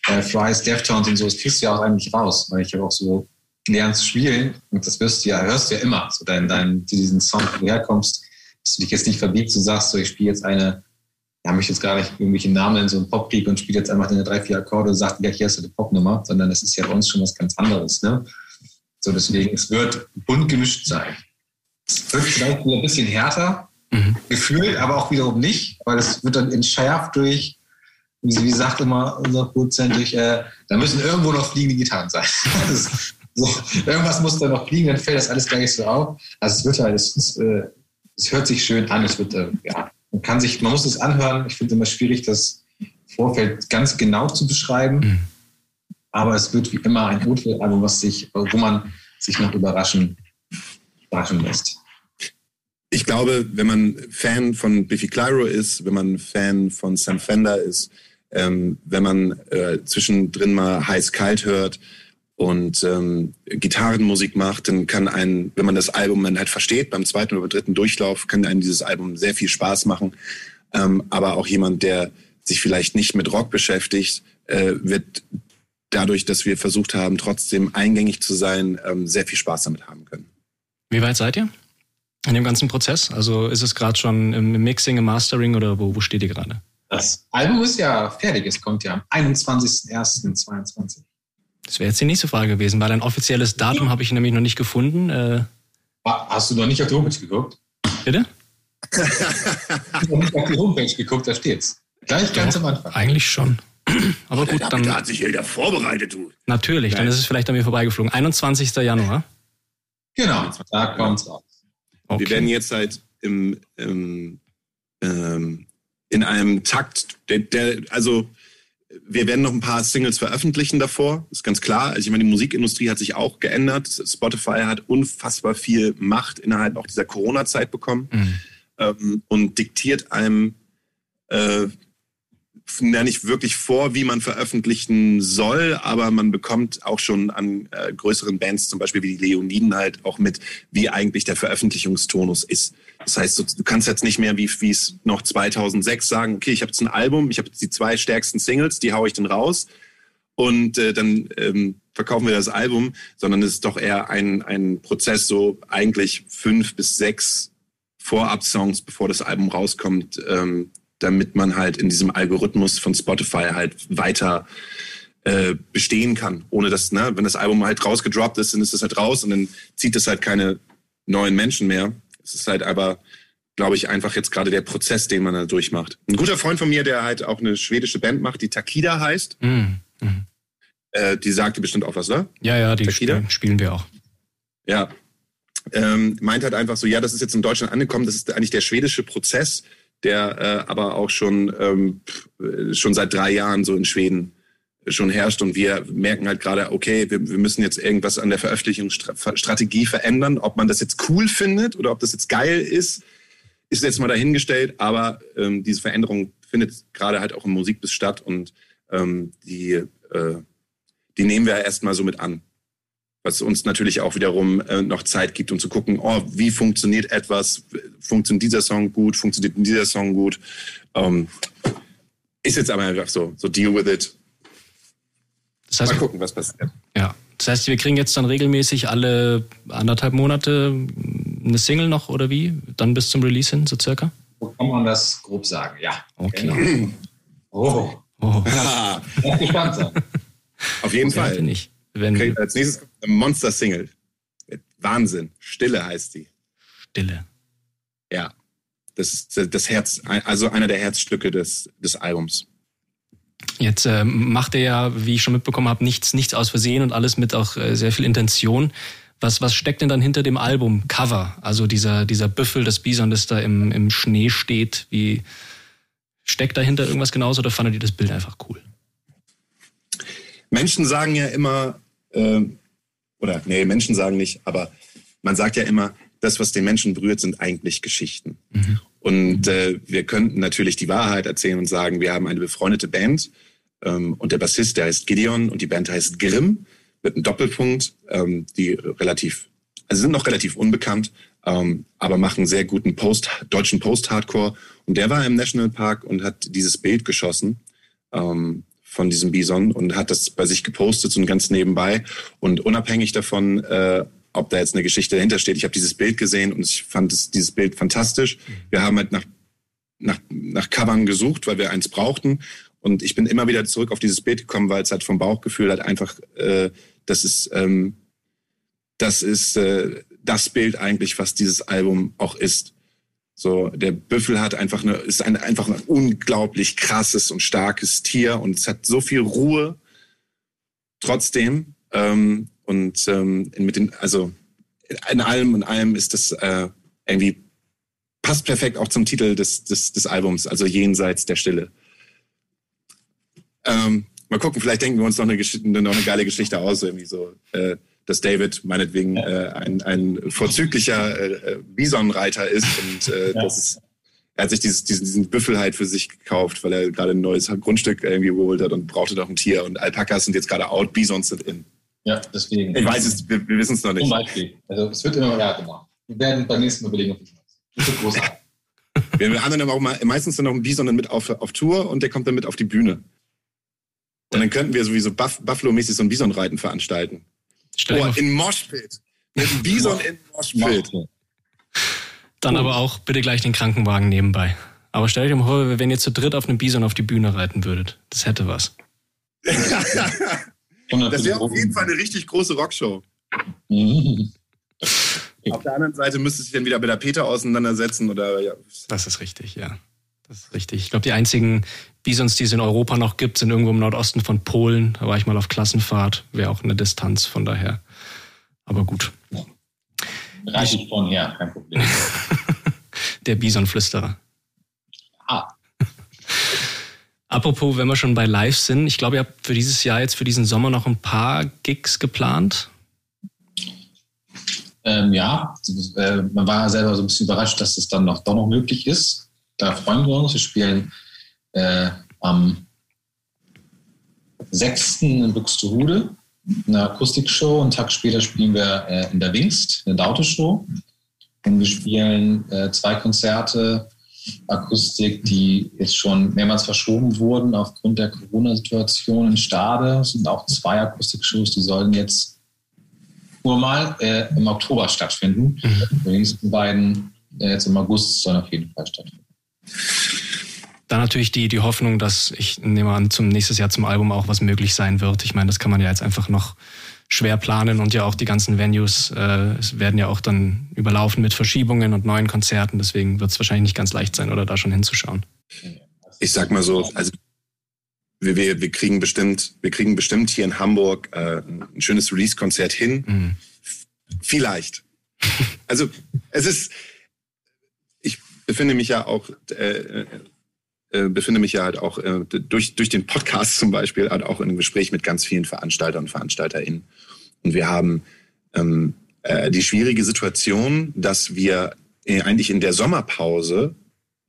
äh, Fries, Deftones und so, das kriegst du ja auch eigentlich raus, weil ich ja auch so lernen zu spielen und das wirst du ja, hörst du ja immer, so dein, dein, diesen Song, wo du herkommst, dass du dich jetzt nicht verbiegst, du sagst so, ich spiele jetzt eine ja, möchte jetzt gar nicht irgendwelche Namen in so einem Popkrieg und spielt jetzt einfach deine drei, vier Akkorde und sagt, ja, hier hast du die Popnummer, sondern das ist ja bei uns schon was ganz anderes. Ne? So, deswegen, es wird bunt gemischt sein. Es wird vielleicht ein bisschen härter mhm. gefühlt, aber auch wiederum nicht, weil es wird dann entschärft durch, wie, wie sagt immer unser Produzent, durch, äh, da müssen irgendwo noch fliegende Gitarren sein. <laughs> so, irgendwas muss da noch fliegen, dann fällt das alles gar nicht so auf. Also es wird halt, es, es, äh, es hört sich schön an, es wird, äh, ja, man kann sich, man muss es anhören. Ich finde es immer schwierig, das Vorfeld ganz genau zu beschreiben. Mhm. Aber es wird wie immer ein was sich, wo man sich noch überraschen, überraschen lässt. Ich glaube, wenn man Fan von Biffy Clyro ist, wenn man Fan von Sam Fender ist, ähm, wenn man äh, zwischendrin mal heiß-kalt hört, und ähm, Gitarrenmusik macht, dann kann ein, wenn man das Album dann halt versteht, beim zweiten oder dritten Durchlauf, kann einem dieses Album sehr viel Spaß machen. Ähm, aber auch jemand, der sich vielleicht nicht mit Rock beschäftigt, äh, wird dadurch, dass wir versucht haben, trotzdem eingängig zu sein, ähm, sehr viel Spaß damit haben können. Wie weit seid ihr in dem ganzen Prozess? Also ist es gerade schon im Mixing, im Mastering oder wo, wo steht ihr gerade? Das Album ist ja fertig, es kommt ja am 21.01.22. Das wäre jetzt die nächste Frage gewesen, weil ein offizielles Datum habe ich nämlich noch nicht gefunden. Äh, Hast du noch nicht auf die Homepage geguckt? Bitte? ich habe noch nicht auf die Homepage geguckt, da steht's. Gleich ganz Doch, am Anfang. Eigentlich schon. Aber gut, dann. Da hat sich jeder vorbereitet, du. Natürlich, dann ist es vielleicht an mir vorbeigeflogen. 21. Januar. Genau, da kommt's raus. Okay. Wir werden jetzt halt im, im ähm, in einem Takt, der, der also wir werden noch ein paar Singles veröffentlichen davor, ist ganz klar. Also ich meine, die Musikindustrie hat sich auch geändert. Spotify hat unfassbar viel Macht innerhalb auch dieser Corona-Zeit bekommen mhm. ähm, und diktiert einem, äh, ja nicht wirklich vor, wie man veröffentlichen soll, aber man bekommt auch schon an äh, größeren Bands, zum Beispiel wie die Leoniden, halt auch mit, wie eigentlich der Veröffentlichungstonus ist. Das heißt, du kannst jetzt nicht mehr, wie es noch 2006 sagen, okay, ich habe jetzt ein Album, ich habe jetzt die zwei stärksten Singles, die haue ich dann raus und äh, dann ähm, verkaufen wir das Album, sondern es ist doch eher ein, ein Prozess, so eigentlich fünf bis sechs Vorab-Songs, bevor das Album rauskommt, ähm, damit man halt in diesem Algorithmus von Spotify halt weiter äh, bestehen kann, ohne dass, ne, wenn das Album halt rausgedroppt ist, dann ist es halt raus und dann zieht es halt keine neuen Menschen mehr. Es ist halt aber, glaube ich, einfach jetzt gerade der Prozess, den man da durchmacht. Ein guter Freund von mir, der halt auch eine schwedische Band macht, die Takida heißt, mm. Äh, die sagte bestimmt auch was, ne? Ja, ja, die Takida? spielen wir auch. Ja, ähm, meint halt einfach so, ja, das ist jetzt in Deutschland angekommen, das ist eigentlich der schwedische Prozess, der äh, aber auch schon, ähm, schon seit drei Jahren so in Schweden schon herrscht. Und wir merken halt gerade, okay, wir, wir müssen jetzt irgendwas an der Veröffentlichungsstrategie verändern. Ob man das jetzt cool findet oder ob das jetzt geil ist, ist jetzt mal dahingestellt, aber ähm, diese Veränderung findet gerade halt auch im Musikbiss statt. Und ähm, die, äh, die nehmen wir erstmal so mit an was uns natürlich auch wiederum äh, noch Zeit gibt, um zu gucken, oh, wie funktioniert etwas, funktioniert dieser Song gut, funktioniert dieser Song gut. Ähm, ist jetzt aber einfach so, so deal with it. Das heißt, Mal gucken, was passiert. Ja, das heißt, wir kriegen jetzt dann regelmäßig alle anderthalb Monate eine Single noch oder wie? Dann bis zum Release hin, so circa? So kann man das grob sagen, ja. Okay. Genau. Oh. oh. <laughs> Ja. gespannt sein. Auf jeden okay, Fall. Nicht. Wenn als nächstes eine Monster-Single. Wahnsinn. Stille heißt die. Stille. Ja. Das ist das Herz, also einer der Herzstücke des, des Albums. Jetzt äh, macht er ja, wie ich schon mitbekommen habe, nichts, nichts aus Versehen und alles mit auch äh, sehr viel Intention. Was, was steckt denn dann hinter dem Album Cover? Also dieser, dieser Büffel, das Bison, das da im, im Schnee steht. Wie steckt dahinter irgendwas genauso oder fandet ihr das Bild einfach cool? Menschen sagen ja immer, äh, oder nee, Menschen sagen nicht, aber man sagt ja immer, das, was den Menschen berührt, sind eigentlich Geschichten. Mhm. Und äh, wir könnten natürlich die Wahrheit erzählen und sagen, wir haben eine befreundete Band ähm, und der Bassist, der heißt Gideon und die Band heißt Grimm mit einem Doppelpunkt, ähm, die relativ, also sind noch relativ unbekannt, ähm, aber machen sehr guten Post, deutschen Post-Hardcore. Und der war im Nationalpark und hat dieses Bild geschossen. Ähm, von diesem Bison und hat das bei sich gepostet, so ganz nebenbei. Und unabhängig davon, äh, ob da jetzt eine Geschichte dahinter steht, ich habe dieses Bild gesehen und ich fand das, dieses Bild fantastisch. Wir haben halt nach, nach, nach Covern gesucht, weil wir eins brauchten. Und ich bin immer wieder zurück auf dieses Bild gekommen, weil es halt vom Bauchgefühl halt einfach, äh, das ist, ähm, das ist äh, das Bild eigentlich, was dieses Album auch ist. So, der Büffel hat einfach eine, ist ein, einfach ein unglaublich krasses und starkes Tier und es hat so viel Ruhe trotzdem. Ähm, und ähm, mit den, also in allem und allem ist das äh, irgendwie passt perfekt auch zum Titel des, des, des Albums, also jenseits der Stille. Ähm, mal gucken, vielleicht denken wir uns noch eine, noch eine geile Geschichte aus, irgendwie so. Äh, dass David meinetwegen äh, ein, ein vorzüglicher äh, äh, Bisonreiter ist und äh, ja. das ist, er hat sich dieses, diesen, diesen Büffel halt für sich gekauft, weil er gerade ein neues Grundstück irgendwie geholt hat und brauchte doch ein Tier und Alpakas sind jetzt gerade out, Bisons sind in. Ja, deswegen. Ich weiß es, wir, wir wissen es noch nicht. Zum Beispiel. Also es wird immer mehr gemacht. Wir werden beim nächsten Mal überlegen, ob ich das großartig. <laughs> wir haben dann auch mal, meistens dann noch einen Bison mit auf, auf Tour und der kommt dann mit auf die Bühne. Und dann könnten wir sowieso Buff, Buffalo-mäßig so ein Bison-Reiten veranstalten. Oh, in Moshpit. Mit Bison in Moshpit. Dann aber auch bitte gleich den Krankenwagen nebenbei. Aber stell dir mal vor, wenn ihr zu dritt auf einem Bison auf die Bühne reiten würdet. Das hätte was. <laughs> das wäre auf jeden Fall eine richtig große Rockshow. Auf der anderen Seite müsste sich dann wieder mit der Peter auseinandersetzen oder ja. Das ist richtig, ja. Das ist richtig. Ich glaube, die einzigen Bisons, die es in Europa noch gibt, sind irgendwo im Nordosten von Polen. Da war ich mal auf Klassenfahrt. Wäre auch eine Distanz von daher. Aber gut. Reiche ich von her, kein Problem. <laughs> Der Bisonflüsterer. Ah. <laughs> Apropos, wenn wir schon bei Live sind, ich glaube, ihr habt für dieses Jahr jetzt für diesen Sommer noch ein paar Gigs geplant. Ähm, ja, äh, man war selber so ein bisschen überrascht, dass es dann noch doch noch möglich ist da freuen wir uns. Wir spielen äh, am 6. in Buxtehude eine Akustikshow. Einen Tag später spielen wir äh, in der Wingst, eine Daute-Show. Und wir spielen äh, zwei Konzerte Akustik, die jetzt schon mehrmals verschoben wurden aufgrund der Corona-Situation in Stade. Es sind auch zwei Akustikshows, die sollen jetzt nur mal äh, im Oktober stattfinden. Mhm. Die nächsten beiden äh, jetzt im August sollen auf jeden Fall stattfinden. Dann natürlich die, die Hoffnung, dass ich nehme an, zum nächstes Jahr zum Album auch was möglich sein wird. Ich meine, das kann man ja jetzt einfach noch schwer planen und ja auch die ganzen Venues äh, werden ja auch dann überlaufen mit Verschiebungen und neuen Konzerten. Deswegen wird es wahrscheinlich nicht ganz leicht sein, oder da schon hinzuschauen. Ich sag mal so, also wir, wir, wir kriegen bestimmt, wir kriegen bestimmt hier in Hamburg äh, ein schönes Release-Konzert hin. Mhm. Vielleicht. also es ist, befinde mich ja auch äh, äh, befinde mich ja halt auch äh, durch, durch den Podcast zum Beispiel halt auch in einem Gespräch mit ganz vielen Veranstaltern und VeranstalterInnen. Und wir haben ähm, äh, die schwierige Situation, dass wir äh, eigentlich in der Sommerpause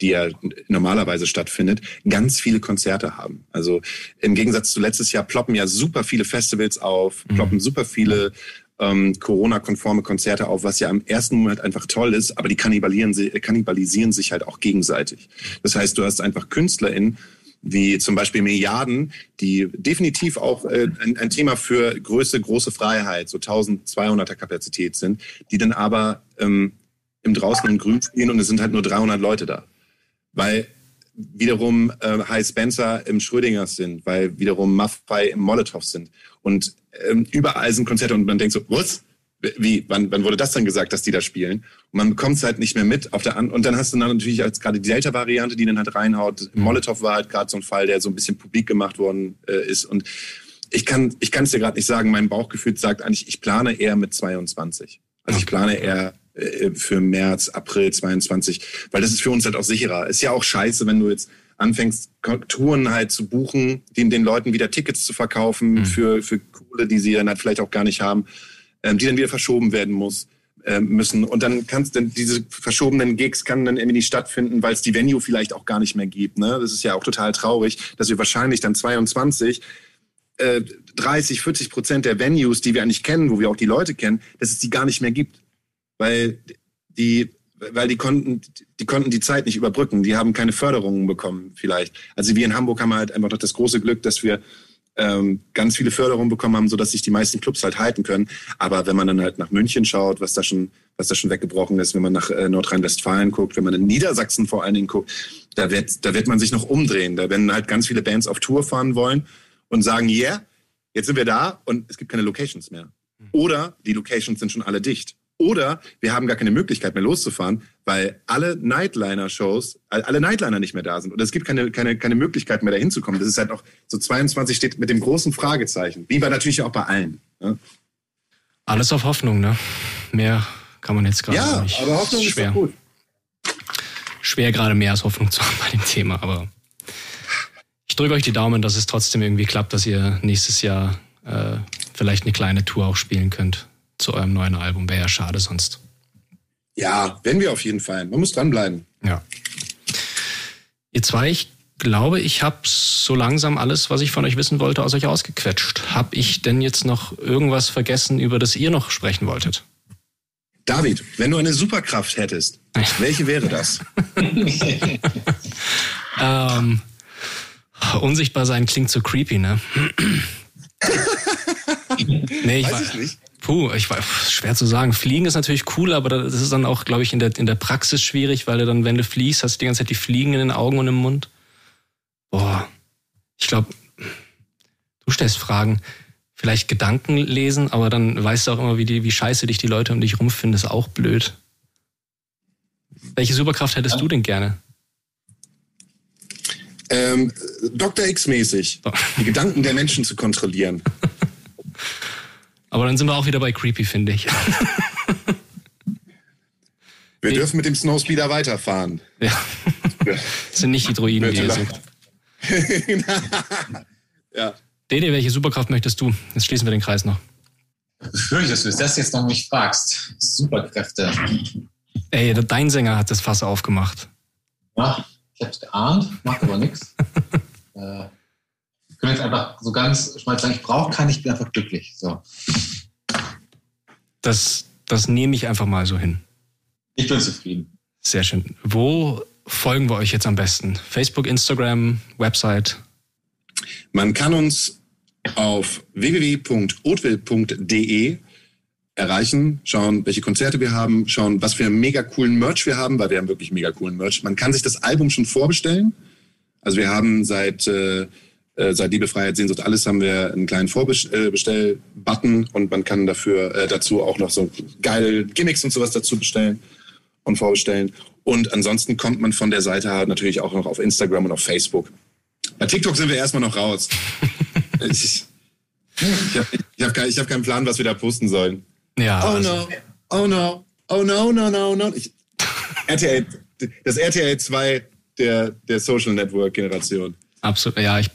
die ja normalerweise stattfindet, ganz viele Konzerte haben. Also im Gegensatz zu letztes Jahr ploppen ja super viele Festivals auf, ploppen mhm. super viele ähm, Corona-konforme Konzerte auf, was ja im ersten Moment einfach toll ist, aber die kannibalisieren, kannibalisieren sich halt auch gegenseitig. Das heißt, du hast einfach KünstlerInnen, wie zum Beispiel Milliarden, die definitiv auch äh, ein, ein, Thema für Größe, große Freiheit, so 1200er Kapazität sind, die dann aber ähm, im Draußen und Grün spielen und es sind halt nur 300 Leute da. Weil wiederum äh, High Spencer im Schrödingers sind, weil wiederum Maffei im Molotow sind. Und ähm, überall sind Konzerte und man denkt so, was? Wie, wann, wann wurde das dann gesagt, dass die da spielen? Und man bekommt es halt nicht mehr mit. Auf der An und dann hast du dann natürlich als gerade die Delta-Variante, die dann halt reinhaut. Mhm. Molotow war halt gerade so ein Fall, der so ein bisschen publik gemacht worden äh, ist. Und ich kann ich kann es dir gerade nicht sagen. Mein Bauchgefühl sagt eigentlich, ich plane eher mit 22. Also ich plane eher für März, April 22, weil das ist für uns halt auch sicherer. Ist ja auch scheiße, wenn du jetzt anfängst, Touren halt zu buchen, den, den Leuten wieder Tickets zu verkaufen mhm. für, für Kohle, die sie dann halt vielleicht auch gar nicht haben, ähm, die dann wieder verschoben werden muss äh, müssen. Und dann kannst dann diese verschobenen Gigs kann dann irgendwie nicht stattfinden, weil es die Venue vielleicht auch gar nicht mehr gibt. Ne? Das ist ja auch total traurig, dass wir wahrscheinlich dann 22 äh, 30, 40 Prozent der Venues, die wir eigentlich kennen, wo wir auch die Leute kennen, dass es die gar nicht mehr gibt. Weil die weil die konnten, die konnten die Zeit nicht überbrücken. Die haben keine Förderungen bekommen, vielleicht. Also wir in Hamburg haben halt einfach noch das große Glück, dass wir ähm, ganz viele Förderungen bekommen haben, sodass sich die meisten Clubs halt halten können. Aber wenn man dann halt nach München schaut, was da schon, was da schon weggebrochen ist, wenn man nach äh, Nordrhein-Westfalen guckt, wenn man in Niedersachsen vor allen Dingen guckt, da wird, da wird man sich noch umdrehen. Da werden halt ganz viele Bands auf Tour fahren wollen und sagen, yeah, jetzt sind wir da und es gibt keine Locations mehr. Oder die Locations sind schon alle dicht. Oder wir haben gar keine Möglichkeit mehr loszufahren, weil alle Nightliner-Shows, alle Nightliner nicht mehr da sind. Und es gibt keine, keine, keine Möglichkeit mehr, da hinzukommen. Das ist halt noch, so 22 steht mit dem großen Fragezeichen. Wie bei natürlich auch bei allen. Ne? Alles auf Hoffnung, ne? Mehr kann man jetzt gerade ja, nicht. Ja, aber Hoffnung ist, schwer. ist gut. Schwer gerade mehr als Hoffnung zu <laughs> haben bei dem Thema, aber ich drücke euch die Daumen, dass es trotzdem irgendwie klappt, dass ihr nächstes Jahr äh, vielleicht eine kleine Tour auch spielen könnt zu eurem neuen Album. Wäre ja schade sonst. Ja, wenn wir auf jeden Fall. Man muss dranbleiben. Ja. Ihr zwei, ich glaube, ich habe so langsam alles, was ich von euch wissen wollte, aus euch ausgequetscht. Hab ich denn jetzt noch irgendwas vergessen, über das ihr noch sprechen wolltet? David, wenn du eine Superkraft hättest, <laughs> welche wäre das? <laughs> ähm, unsichtbar sein klingt so creepy, ne? <laughs> nee, ich weiß ich nicht. Puh, ich war schwer zu sagen. Fliegen ist natürlich cool, aber das ist dann auch, glaube ich, in der, in der Praxis schwierig, weil du dann, wenn du fliegst, hast du die ganze Zeit die Fliegen in den Augen und im Mund. Boah, ich glaube, du stellst Fragen. Vielleicht Gedanken lesen, aber dann weißt du auch immer, wie, die, wie scheiße dich die Leute um dich rumfinden. Ist auch blöd. Welche Superkraft hättest ja. du denn gerne? Ähm, Dr. X-mäßig. Die Gedanken der Menschen zu kontrollieren. <laughs> Aber dann sind wir auch wieder bei Creepy, finde ich. <laughs> Wir dürfen mit dem Snowspeeder weiterfahren. Ja. Das sind nicht die Droiden, die ihr sucht. <laughs> ja. Dede, welche Superkraft möchtest du? Jetzt schließen wir den Kreis noch. Befürchte, dass du das jetzt noch mich fragst. Superkräfte. Ey, dein Sänger hat das Fass aufgemacht. Ja, ich hab's geahnt, macht aber nichts. <laughs> äh, ich kann jetzt einfach so ganz schmal sagen, ich brauche keinen, ich bin einfach glücklich. So. Das, das nehme ich einfach mal so hin. Ich bin zufrieden. Sehr schön. Wo folgen wir euch jetzt am besten? Facebook, Instagram, Website? Man kann uns auf www.otville.de erreichen, schauen, welche Konzerte wir haben, schauen, was für einen mega coolen Merch wir haben, weil wir haben wirklich mega coolen Merch. Man kann sich das Album schon vorbestellen. Also wir haben seit, äh, äh seit Liebe, Freiheit, Sehnsucht, alles haben wir einen kleinen Vorbestell-Button und man kann dafür äh, dazu auch noch so geile Gimmicks und sowas dazu bestellen und vorbestellen. Und ansonsten kommt man von der Seite halt natürlich auch noch auf Instagram und auf Facebook. Bei TikTok sind wir erstmal noch raus. <laughs> ich ich habe ich hab kein, hab keinen Plan, was wir da posten sollen. Ja. Oh also. no, oh no, oh no, no, no, no. Ich, <laughs> RTL, das RTL 2 der, der Social Network Generation. Absolut, ja. Ich,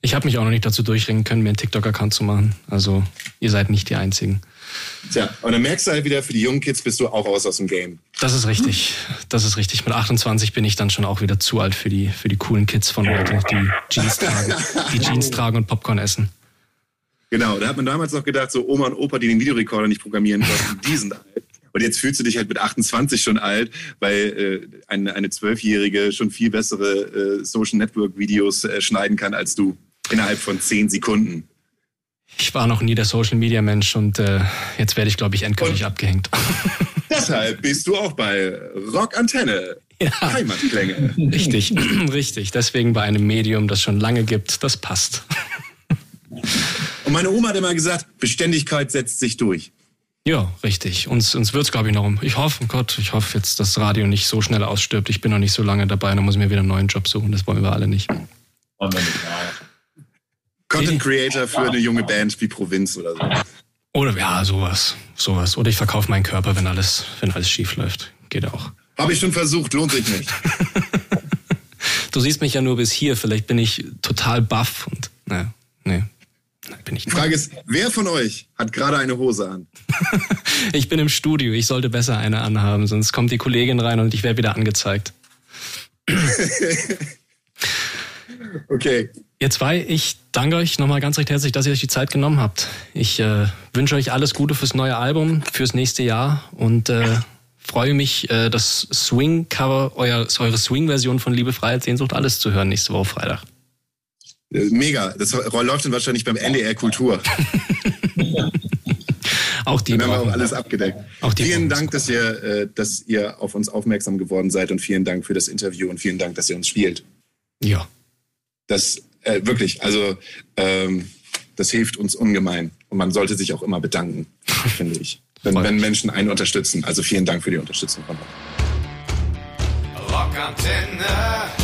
ich habe mich auch noch nicht dazu durchringen können, mir einen TikTok-Account zu machen. Also ihr seid nicht die Einzigen. Tja, und dann merkst du halt wieder, für die jungen Kids bist du auch aus aus dem Game. Das ist richtig. Das ist richtig. Mit 28 bin ich dann schon auch wieder zu alt für die, für die coolen Kids von heute, die Jeans tragen, die Jeans tragen und Popcorn essen. Genau, da hat man damals noch gedacht, so Oma und Opa, die den Videorekorder nicht programmieren <laughs> konnten, die sind alt. Und jetzt fühlst du dich halt mit 28 schon alt, weil äh, eine, eine Zwölfjährige schon viel bessere äh, Social Network Videos äh, schneiden kann als du innerhalb von zehn Sekunden. Ich war noch nie der Social Media Mensch und äh, jetzt werde ich, glaube ich, endgültig und abgehängt. <laughs> Deshalb bist du auch bei Rock Antenne. Ja. Heimatklänge. Richtig, <clears throat> richtig. Deswegen bei einem Medium, das schon lange gibt, das passt. Und meine Oma hat immer gesagt, Beständigkeit setzt sich durch. Ja, richtig. Uns, uns wird es, glaube ich, noch um. Ich hoffe, oh Gott, ich hoffe jetzt, dass das Radio nicht so schnell ausstirbt. Ich bin noch nicht so lange dabei, dann muss ich mir wieder einen neuen Job suchen. Das wollen wir alle nicht. Content Creator für eine junge Band wie Provinz oder so. Oder ja, sowas. Sowas. Oder ich verkaufe meinen Körper, wenn alles, wenn alles schief läuft. Geht auch. Habe ich schon versucht, lohnt sich nicht. <laughs> du siehst mich ja nur bis hier. Vielleicht bin ich total baff und naja, nee, bin ich Die Frage ist, wer von euch hat gerade eine Hose an? <laughs> ich bin im Studio, ich sollte besser eine anhaben, sonst kommt die Kollegin rein und ich werde wieder angezeigt. <laughs> okay. Ihr zwei, ich danke euch nochmal ganz recht herzlich, dass ihr euch die Zeit genommen habt. Ich äh, wünsche euch alles Gute fürs neue Album, fürs nächste Jahr und äh, freue mich, äh, das Swing-Cover, eure Swing-Version von Liebe, Freiheit, Sehnsucht, alles zu hören nächste Woche Freitag. Äh, mega. Das läuft dann wahrscheinlich beim NDR Kultur. <laughs> auch die. Dann haben wir auch alles abgedeckt. Auch die vielen Dank, dass ihr, äh, dass ihr auf uns aufmerksam geworden seid und vielen Dank für das Interview und vielen Dank, dass ihr uns spielt. Ja. Das äh, wirklich, also ähm, das hilft uns ungemein und man sollte sich auch immer bedanken, <laughs> finde ich, wenn, wenn Menschen einen unterstützen. Also vielen Dank für die Unterstützung von euch. Rockantenne.